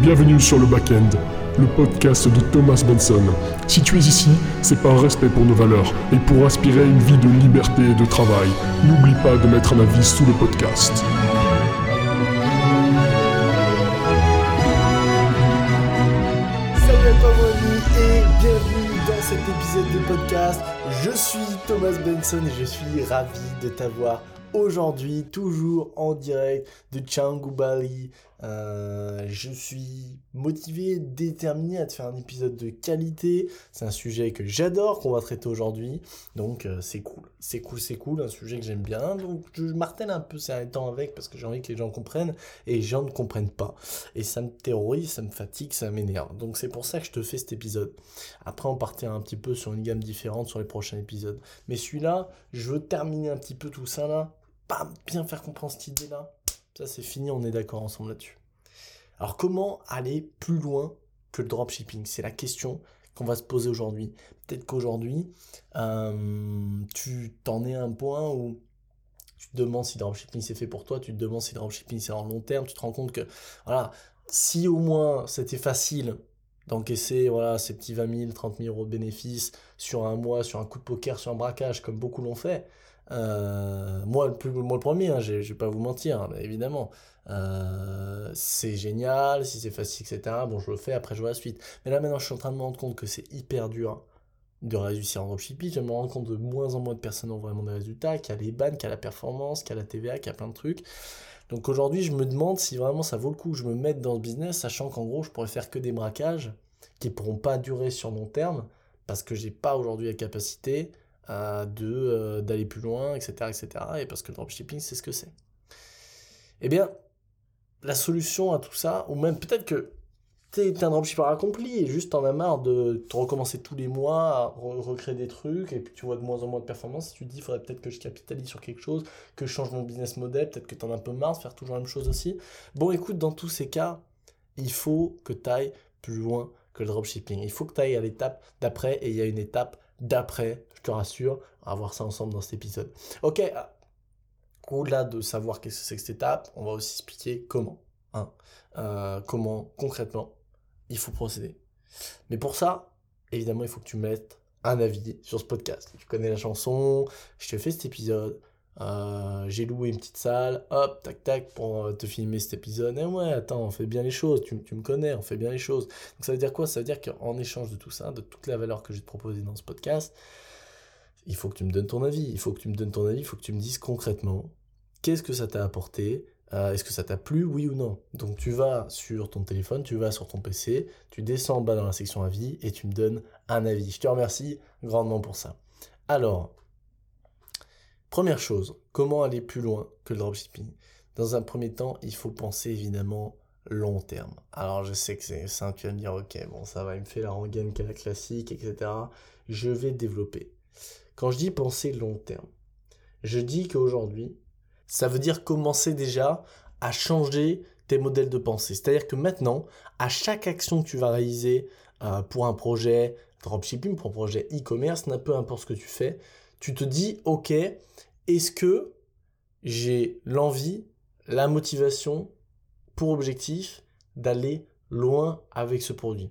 Bienvenue sur le Backend, le podcast de Thomas Benson. Si tu es ici, c'est par respect pour nos valeurs et pour aspirer une vie de liberté et de travail. N'oublie pas de mettre un avis sous le podcast. Salut mon ami et bienvenue dans cet épisode de podcast. Je suis Thomas Benson et je suis ravi de t'avoir aujourd'hui, toujours en direct de Canggu Bali. Euh, je suis motivé, déterminé à te faire un épisode de qualité. C'est un sujet que j'adore, qu'on va traiter aujourd'hui. Donc euh, c'est cool, c'est cool, c'est cool, un sujet que j'aime bien. Donc je martèle un peu ces temps avec parce que j'ai envie que les gens comprennent et les gens ne comprennent pas. Et ça me terrorise, ça me fatigue, ça m'énerve. Donc c'est pour ça que je te fais cet épisode. Après on partira un petit peu sur une gamme différente sur les prochains épisodes. Mais celui-là, je veux terminer un petit peu tout ça là pas bien faire comprendre cette idée-là. Ça, c'est fini, on est d'accord ensemble là-dessus. Alors, comment aller plus loin que le dropshipping? C'est la question qu'on va se poser aujourd'hui. Peut-être qu'aujourd'hui, euh, tu t'en es à un point où tu te demandes si dropshipping c'est fait pour toi, tu te demandes si dropshipping c'est en long terme, tu te rends compte que, voilà, si au moins c'était facile d'encaisser voilà, ces petits 20 000, 30 000 euros de bénéfices sur un mois, sur un coup de poker, sur un braquage, comme beaucoup l'ont fait, euh, moi, le premier, hein, je, vais pas vous mentir, hein, évidemment. Euh, c'est génial, si c'est facile, etc. Bon, je le fais, après je vois la suite. Mais là, maintenant, je suis en train de me rendre compte que c'est hyper dur de réussir en dropshipping. Je me rends compte de moins en moins de personnes ont vraiment des résultats, qu'il y a les bannes, qu'il y a la performance, qu'il y a la TVA, qu'il y a plein de trucs. Donc aujourd'hui, je me demande si vraiment ça vaut le coup que je me mette dans ce business, sachant qu'en gros, je pourrais faire que des braquages qui pourront pas durer sur long terme, parce que j'ai pas aujourd'hui la capacité de euh, d'aller plus loin, etc., etc. Et parce que le dropshipping, c'est ce que c'est. Eh bien, la solution à tout ça, ou même peut-être que tu es un dropshipper accompli et juste en as marre de te recommencer tous les mois à recréer des trucs et puis tu vois de moins en moins de performance, tu te dis il faudrait peut-être que je capitalise sur quelque chose, que je change mon business model, peut-être que tu en as un peu marre de faire toujours la même chose aussi. Bon, écoute, dans tous ces cas, il faut que tu ailles plus loin que le dropshipping. Il faut que tu ailles à l'étape d'après et il y a une étape d'après, je te rassure, on va voir ça ensemble dans cet épisode. Ok, ah, au-delà de savoir qu'est-ce que c'est que cette étape, on va aussi expliquer comment. Hein, euh, comment concrètement il faut procéder. Mais pour ça, évidemment, il faut que tu mettes un avis sur ce podcast. Tu connais la chanson, je te fais cet épisode, euh, j'ai loué une petite salle, hop, tac, tac, pour euh, te filmer cet épisode. Et eh ouais, attends, on fait bien les choses, tu, me connais, on fait bien les choses. Donc ça veut dire quoi? Ça veut dire qu'en échange de tout ça, de toute la valeur que j'ai te proposée dans ce podcast, il faut que tu me donnes ton avis. Il faut que tu me donnes ton avis, il faut que tu me dises concrètement qu'est-ce que ça t'a apporté, euh, est-ce que ça t'a plu, oui ou non? Donc tu vas sur ton téléphone, tu vas sur ton PC, tu descends en bas dans la section avis et tu me donnes un avis. Je te remercie grandement pour ça. Alors, Première chose, comment aller plus loin que le dropshipping? Dans un premier temps, il faut penser évidemment long terme. Alors je sais que c'est ça, tu vas me dire, ok, bon, ça va, il me fait la rengaine la classique, etc. Je vais développer. Quand je dis penser long terme, je dis qu'aujourd'hui, ça veut dire commencer déjà à changer tes modèles de pensée. C'est-à-dire que maintenant, à chaque action que tu vas réaliser euh, pour un projet dropshipping, pour un projet e-commerce, peu importe ce que tu fais, tu te dis, ok, est-ce que j'ai l'envie, la motivation pour objectif d'aller loin avec ce produit?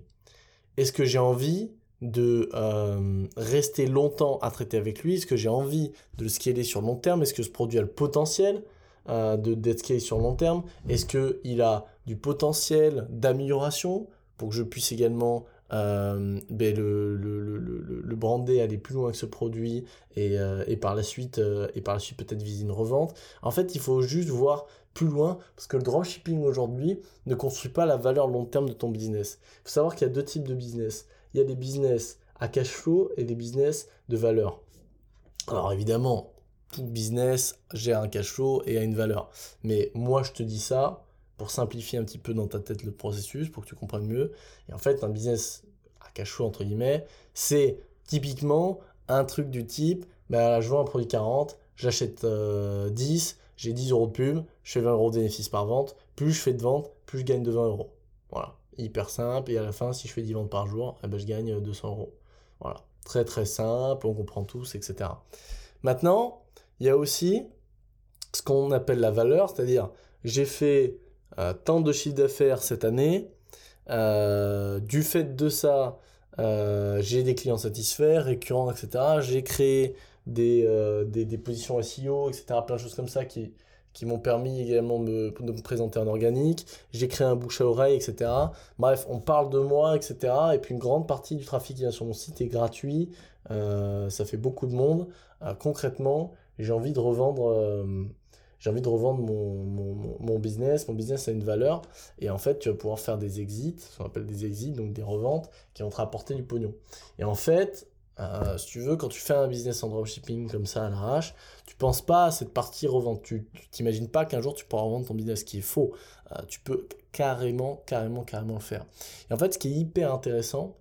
Est-ce que j'ai envie de euh, rester longtemps à traiter avec lui? Est-ce que j'ai envie de le scaler sur long terme? Est-ce que ce produit a le potentiel euh, de d'être scalé sur long terme? Est-ce qu'il a du potentiel d'amélioration pour que je puisse également euh, ben le, brander, aller plus loin que ce produit et, euh, et par la suite, euh, et par la suite peut-être viser une revente. En fait, il faut juste voir plus loin parce que le dropshipping aujourd'hui ne construit pas la valeur long terme de ton business. Il faut savoir qu'il y a deux types de business. Il y a des business à cash flow et des business de valeur. Alors évidemment, tout business gère un cash flow et a une valeur. Mais moi, je te dis ça pour simplifier un petit peu dans ta tête le processus, pour que tu comprennes mieux. Et en fait, un business à cash entre guillemets, c'est typiquement un truc du type, bah, je vends un produit 40, j'achète 10, euh, j'ai 10 euros de pub, je fais 20 euros de bénéfice par vente, plus je fais de ventes, plus je gagne de 20 euros. Voilà, hyper simple, et à la fin, si je fais 10 ventes par jour, eh ben, je gagne 200 euros. Voilà, très très simple, on comprend tous, etc. Maintenant, il y a aussi ce qu'on appelle la valeur, c'est-à-dire j'ai fait tant de chiffre d'affaires cette année, du fait de ça, j'ai des clients satisfaits, récurrents, etc. J'ai créé des, des, positions SEO, etc. Plein de choses comme ça qui, m'ont permis également de me, présenter en organique. J'ai créé un bouche à oreille, etc. Bref, on parle de moi, etc. Et puis une grande partie du trafic qui vient sur mon site est gratuit. Euh, ça fait beaucoup de monde. Euh, concrètement, j'ai envie de revendre. J'ai envie de revendre mon, mon, mon, business. Mon business a une valeur. Et en fait, tu vas pouvoir faire des exits, ce qu'on appelle des exits, donc des reventes, qui vont te rapporter du pognon. Et en fait, euh, si tu veux, quand tu fais un business en dropshipping comme ça à l'arrache, tu penses pas à cette partie revente. Tu t'imagines pas qu'un jour tu pourras revendre ton business, ce qui est faux. Euh, tu peux carrément, carrément, carrément le faire. Et en fait, ce qui est hyper intéressant,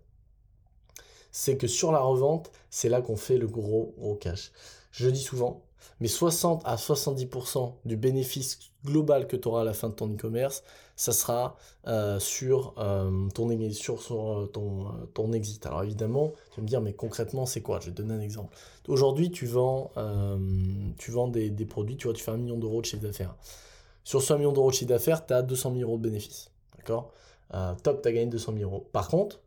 c'est que sur la revente, c'est là qu'on fait le gros, gros cash. Je dis souvent, mais 60 à 70% du bénéfice global que tu auras à la fin de ton e-commerce, ça sera euh, sur, euh, euh, ton, exit. Alors évidemment, tu vas me dire, mais concrètement, c'est quoi? Je vais te donner un exemple. Aujourd'hui, tu vends, tu vends des, produits, tu vois, tu fais un million d'euros de chiffre d'affaires. Sur ce million d'euros de chiffre d'affaires, tu as 200 000 euros de bénéfice. D'accord? Top, tu as gagné 200 000 euros. Par contre,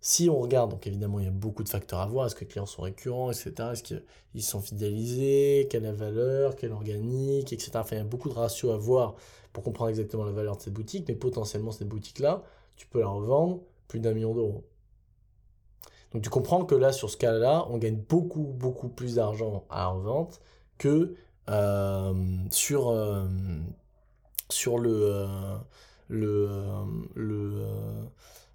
si on regarde, donc évidemment il y a beaucoup de facteurs à voir, est-ce que les clients sont récurrents, etc. Est-ce qu'ils sont fidélisés, quelle est la valeur, quelle organique, etc. Enfin il y a beaucoup de ratios à voir pour comprendre exactement la valeur de cette boutique, mais potentiellement cette boutique-là, tu peux la revendre plus d'un million d'euros. Donc tu comprends que là, sur ce cas-là, on gagne beaucoup, beaucoup plus d'argent à la revente que euh, sur, euh, sur le, euh, le, le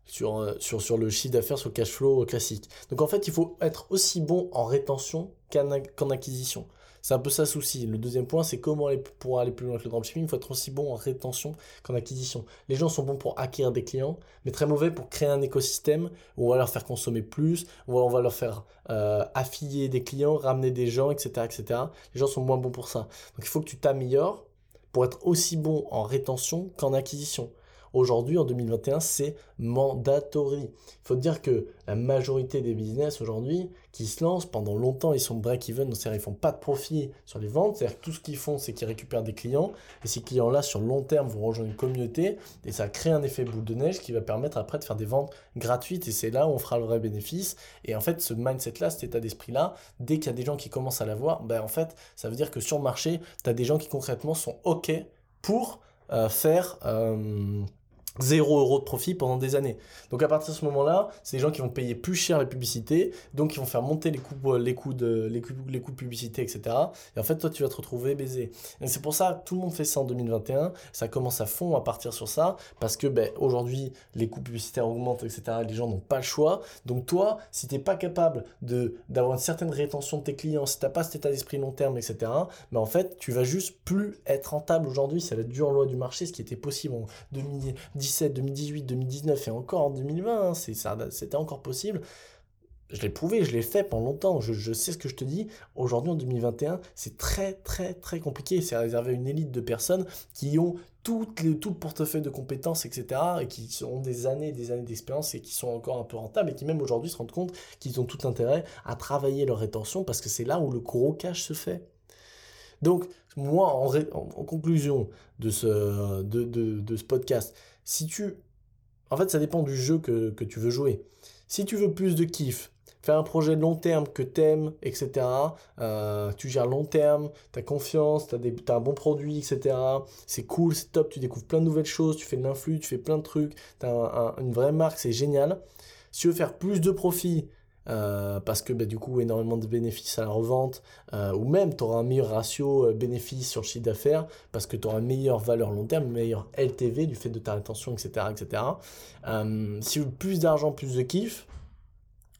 sur, sur, sur le chiffre d'affaires, sur le cash flow classique. Donc en fait, il faut être aussi bon en rétention qu'en acquisition. C'est un peu ça le souci. Le deuxième point, c'est comment aller, pour aller plus loin avec le dropshipping, il faut être aussi bon en rétention qu'en acquisition. Les gens sont bons pour acquérir des clients, mais très mauvais pour créer un écosystème où on va leur faire consommer plus, où on va leur faire euh, affilier des clients, ramener des gens, etc., etc. Les gens sont moins bons pour ça. Donc il faut que tu t'améliores pour être aussi bon en rétention qu'en acquisition. Aujourd'hui, en 2021, c'est mandatory. Il faut dire que la majorité des business aujourd'hui qui se lancent, pendant longtemps, ils sont break-even, c'est-à-dire ils font pas de profit sur les ventes, c'est-à-dire que tout ce qu'ils font, c'est qu'ils récupèrent des clients, et ces clients-là, sur long terme, vont rejoindre une communauté, et ça crée un effet boule de neige qui va permettre après de faire des ventes gratuites, et c'est là où on fera le vrai bénéfice. Et en fait, ce mindset-là, cet état d'esprit-là, dès qu'il y a des gens qui commencent à l'avoir, ben en fait, ça veut dire que sur le marché, tu as des gens qui concrètement sont OK pour euh, faire... Euh, 0 euros de profit pendant des années. Donc à partir de ce moment-là, c'est des gens qui vont payer plus cher les publicités, donc ils vont faire monter les coûts, euh, les coûts de, les coûts, les coûts de publicité, etc. Et en fait, toi, tu vas te retrouver baisé. Et c'est pour ça que tout le monde fait ça en 2021. Ça commence à fond à partir sur ça, parce que ben, aujourd'hui, les coûts publicitaires augmentent, etc. Les gens n'ont pas le choix. Donc toi, si tu n'es pas capable de d'avoir une certaine rétention de tes clients, si tu n'as pas cet état d'esprit long terme, etc., ben en fait, tu vas juste plus être rentable aujourd'hui. C'est la dure loi du marché, ce qui était possible en 2010 2017, 2018, 2019 et encore en 2020, hein, c'était encore possible. Je l'ai prouvé, je l'ai fait pendant longtemps, je, sais ce que je te dis. Aujourd'hui, en 2021, c'est très, très, très compliqué. C'est réservé à une élite de personnes qui ont tout le, tout le portefeuille de compétences, etc., et qui ont des années des années d'expérience et qui sont encore un peu rentables et qui, même aujourd'hui, se rendent compte qu'ils ont tout intérêt à travailler leur rétention parce que c'est là où le gros cash se fait. Donc, moi, en, conclusion de ce, de, ce podcast, si tu... En fait, ça dépend du jeu que, tu veux jouer. Si tu veux plus de kiff, faire un projet long terme que t'aimes, etc. Euh, tu gères long terme, tu as confiance, tu as, un bon produit, etc. C'est cool, c'est top, tu découvres plein de nouvelles choses, tu fais de l'influx, tu fais plein de trucs, tu as une vraie marque, c'est génial. Si tu veux faire plus de profit, euh, parce que bah, du coup énormément de bénéfices à la revente euh, ou même tu auras un meilleur ratio euh, bénéfice sur chiffre d'affaires parce que tu auras une meilleure valeur long terme, une meilleure LTV du fait de ta rétention, etc. etc. si veux plus d'argent, plus de kiff,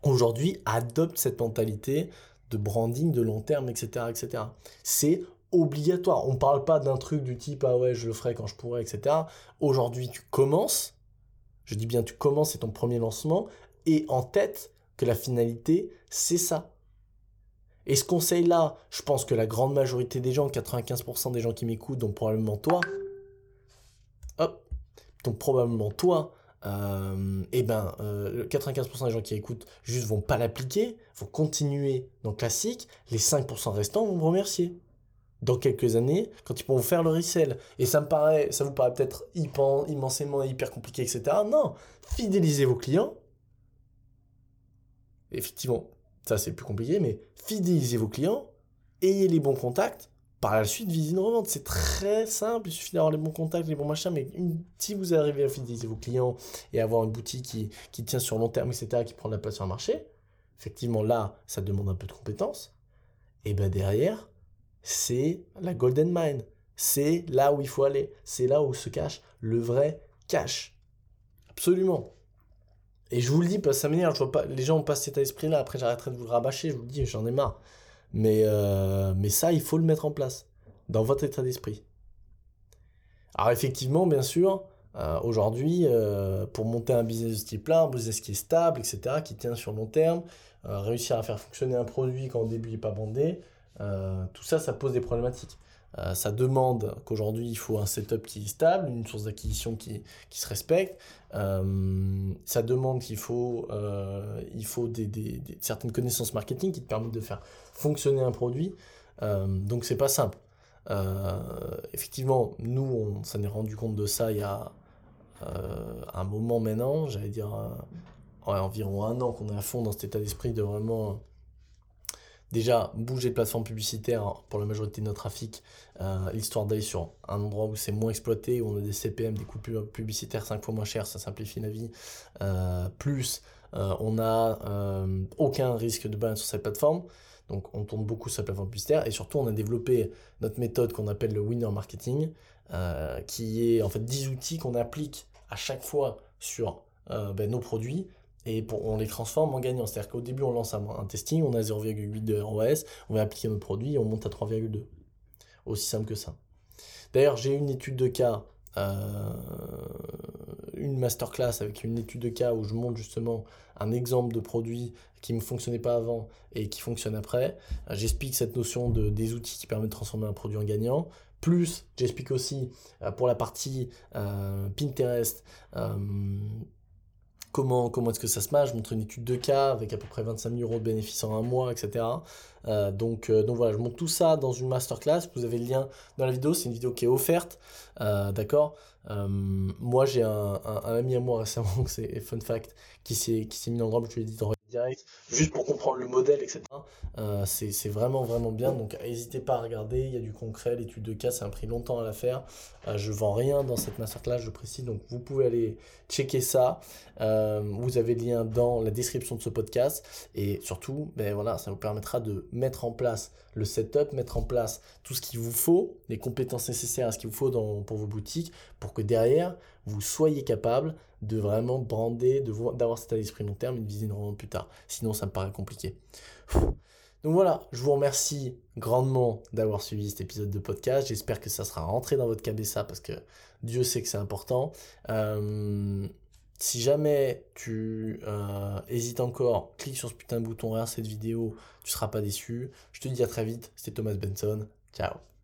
aujourd'hui adopte cette mentalité de branding de long terme, etc. etc. C'est obligatoire. On parle pas d'un truc du type ah ouais je le ferai quand je pourrai, etc. Aujourd'hui tu commences, je dis bien tu commences, c'est ton premier lancement, et en tête que la finalité, c'est ça. Et ce conseil-là, je pense que la grande majorité des gens, 95% des gens qui m'écoutent, dont probablement toi, hop, dont probablement toi, euh, eh ben, 95% euh, des gens qui écoutent juste vont pas l'appliquer, vont continuer dans le classique, les 5% restants vont me remercier. dans quelques années, quand ils pourront faire le resell. Et ça me paraît, ça vous paraît peut-être immensément hyper compliqué, etc. Non, fidélisez vos clients. Effectivement, ça c'est plus compliqué, mais fidélisez vos clients, ayez les bons contacts, par la suite, visez une revente. C'est très simple, il suffit d'avoir les bons contacts, les bons machins, mais si vous arrivez à fidéliser vos clients et avoir une boutique qui, qui tient sur long terme, etc., qui prend de la place sur le marché, effectivement là, ça demande un peu de compétences. Et ben derrière, c'est la golden mine. C'est là où il faut aller. C'est là où se cache le vrai cash. Absolument. Et je vous le dis parce que ça m'énerve, je vois pas, les gens ont pas cet état d'esprit-là, après j'arrêterai de vous le rabâcher, je vous le dis, j'en ai marre. Mais, euh, mais ça, il faut le mettre en place dans votre état d'esprit. Alors effectivement, bien sûr, euh, aujourd'hui, euh, pour monter un business de ce type-là, un business qui est stable, etc., qui tient sur long terme, réussir à faire fonctionner un produit quand au début il n'est pas bandé, tout ça, ça pose des problématiques. Euh, ça demande qu'aujourd'hui il faut un setup qui est stable, une source d'acquisition qui, qui, se respecte. Euh, ça demande qu'il faut, euh, il faut des, des, certaines connaissances marketing qui te permettent de faire fonctionner un produit. donc c'est pas simple. effectivement, nous on s'en est rendu compte de ça il y a un moment maintenant, j'allais dire environ un an qu'on est à fond dans cet état d'esprit de vraiment déjà bouger de plateforme publicitaire pour la majorité de notre trafic, euh, l'histoire d'aller sur un endroit où c'est moins exploité, où on a des CPM, des coûts publicitaires 5 fois moins chers, ça simplifie la vie, euh, plus euh, on n'a aucun risque de balance sur cette plateforme, donc on tourne beaucoup sur la plateforme publicitaire, et surtout on a développé notre méthode qu'on appelle le winner marketing, qui est en fait 10 outils qu'on applique à chaque fois sur ben, nos produits et on les transforme en gagnants. C'est-à-dire qu'au début, on lance un, testing, on a 0,8 de ROS, on va appliquer notre produit et on monte à 3,2. Aussi simple que ça. D'ailleurs, j'ai une étude de cas, euh, une masterclass avec une étude de cas où je montre justement un exemple de produit qui ne fonctionnait pas avant et qui fonctionne après. Euh, j'explique cette notion de, des outils qui permettent de transformer un produit en gagnant. Plus, j'explique aussi euh, pour la partie Pinterest comment, comment est-ce que ça se marche, montre une étude de cas avec à peu près 25 000 euros de bénéfices en un mois, etc. Euh, donc, euh, donc voilà, je montre tout ça dans une masterclass, vous avez le lien dans la vidéo, c'est une vidéo qui est offerte, euh, d'accord Moi j'ai un, ami à moi récemment, c'est Fun Fact, qui s'est mis dans le je lui ai dit juste pour comprendre le modèle, etc. Euh, c'est vraiment, vraiment bien. Donc, n'hésitez pas à regarder. Il y a du concret. L'étude de cas, ça a pris longtemps à la faire. Euh, je vends rien dans cette masterclass, je précise. Donc, vous pouvez aller checker ça. Euh, vous avez le lien dans la description de ce podcast. Et surtout, ben voilà, ça vous permettra de mettre en place le setup, mettre en place tout ce qu'il vous faut, les compétences nécessaires à ce qu'il vous faut pour vos boutiques, pour que derrière, vous soyez capable de vraiment brander, d'avoir cet esprit long terme, une vision vraiment plus tard. Sinon, ça me paraît compliqué. Donc voilà, je vous remercie grandement d'avoir suivi cet épisode de podcast. J'espère que ça sera rentré dans votre cabessa parce que Dieu sait que c'est important. Euh, si jamais tu euh, hésites encore, clique sur ce putain de bouton, regarde cette vidéo, tu seras pas déçu. Je te dis à très vite, c'était Thomas Benson. Ciao